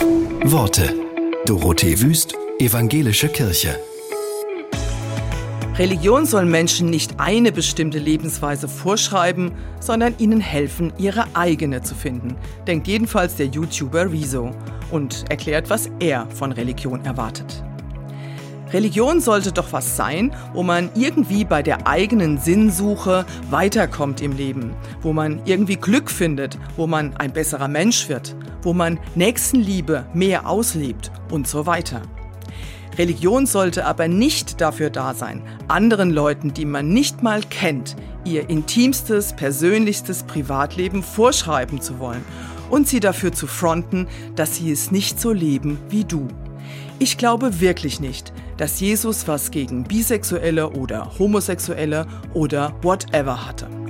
Worte. Dorothee Wüst, Evangelische Kirche. Religion soll Menschen nicht eine bestimmte Lebensweise vorschreiben, sondern ihnen helfen, ihre eigene zu finden, denkt jedenfalls der YouTuber Rezo und erklärt, was er von Religion erwartet. Religion sollte doch was sein, wo man irgendwie bei der eigenen Sinnsuche weiterkommt im Leben, wo man irgendwie Glück findet, wo man ein besserer Mensch wird, wo man Nächstenliebe mehr auslebt und so weiter. Religion sollte aber nicht dafür da sein, anderen Leuten, die man nicht mal kennt, ihr intimstes, persönlichstes Privatleben vorschreiben zu wollen und sie dafür zu fronten, dass sie es nicht so leben wie du. Ich glaube wirklich nicht, dass Jesus was gegen Bisexuelle oder Homosexuelle oder whatever hatte.